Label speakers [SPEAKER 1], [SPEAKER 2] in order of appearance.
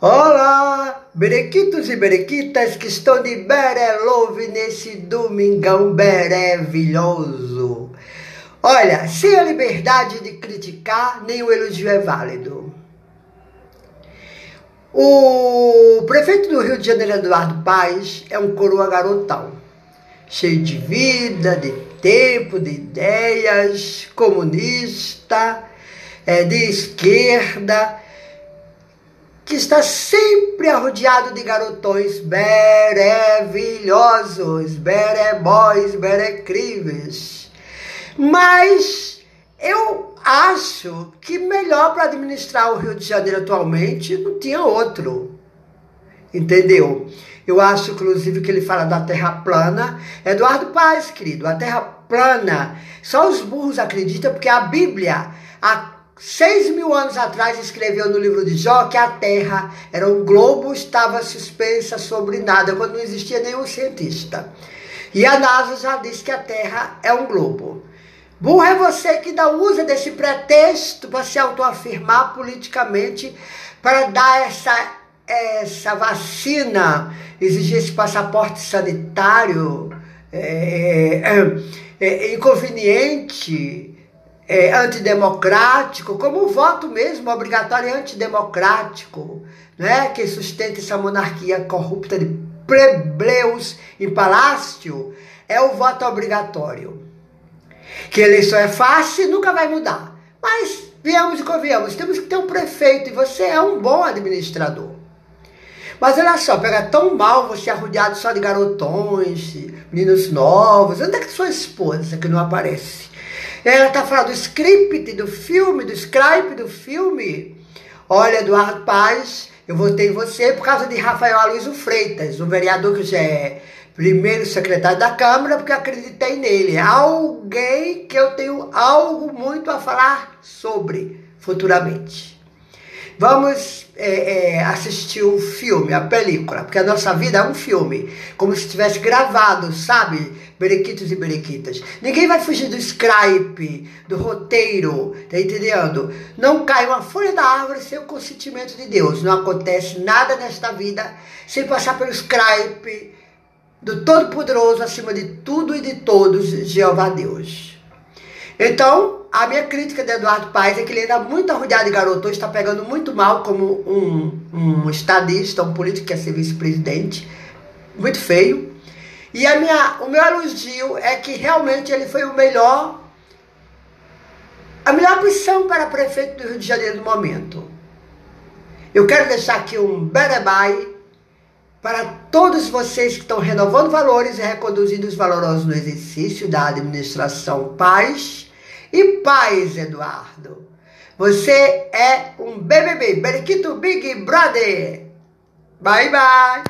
[SPEAKER 1] Olá, berequitos e berequitas que estão de Berelove nesse domingão maravilhoso. Olha, sem a liberdade de criticar, nem o elogio é válido. O prefeito do Rio de Janeiro, Eduardo Paes, é um coroa garotão, cheio de vida, de tempo, de ideias, comunista, é, de esquerda, que está sempre arrodeado de garotões maravilhosos, berebóis, berecríveis. Mas eu acho que melhor para administrar o Rio de Janeiro atualmente não tinha outro. Entendeu? Eu acho, inclusive, que ele fala da Terra plana. Eduardo Paz, querido, a Terra plana, só os burros acreditam, porque a Bíblia, a seis mil anos atrás, escreveu no livro de Jó que a Terra era um globo, estava suspensa sobre nada, quando não existia nenhum cientista. E a NASA já disse que a Terra é um globo. Burro é você que ainda usa desse pretexto para se autoafirmar politicamente, para dar essa, essa vacina, exigir esse passaporte sanitário é, é, é, inconveniente é, antidemocrático, como o voto mesmo obrigatório e antidemocrático, né, que sustenta essa monarquia corrupta de plebleus em palácio, é o voto obrigatório. Que eleição é fácil e nunca vai mudar. Mas, viemos e convenhamos, temos que ter um prefeito e você é um bom administrador. Mas olha só, pega tão mal você arrodeado só de garotões, meninos novos. Onde é que sua esposa que não aparece? Ela tá falando do script do filme, do script do filme. Olha, Eduardo Paz, eu votei em você por causa de Rafael Aloysio Freitas, o vereador que já é primeiro secretário da Câmara, porque acreditei nele. Alguém que eu tenho algo muito a falar sobre futuramente. Vamos é, é, assistir o um filme, a película, porque a nossa vida é um filme, como se tivesse gravado, sabe? Berequitos e berequitas. Ninguém vai fugir do scribe, do roteiro, tá entendendo? Não cai uma folha da árvore sem o consentimento de Deus. Não acontece nada nesta vida sem passar pelo scribe do Todo-Poderoso acima de tudo e de todos, Jeová Deus. Então, a minha crítica de Eduardo Paes é que ele ainda muito arrodeado de garoto, está pegando muito mal como um, um estadista, um político que quer ser vice-presidente, muito feio. E a minha, o meu elogio é que realmente ele foi o melhor, a melhor opção para prefeito do Rio de Janeiro no momento. Eu quero deixar aqui um berebai para todos vocês que estão renovando valores e reconduzindo os valorosos no exercício da administração paz e paz, Eduardo. Você é um BBB, Beriquito Big Brother. Bye, bye.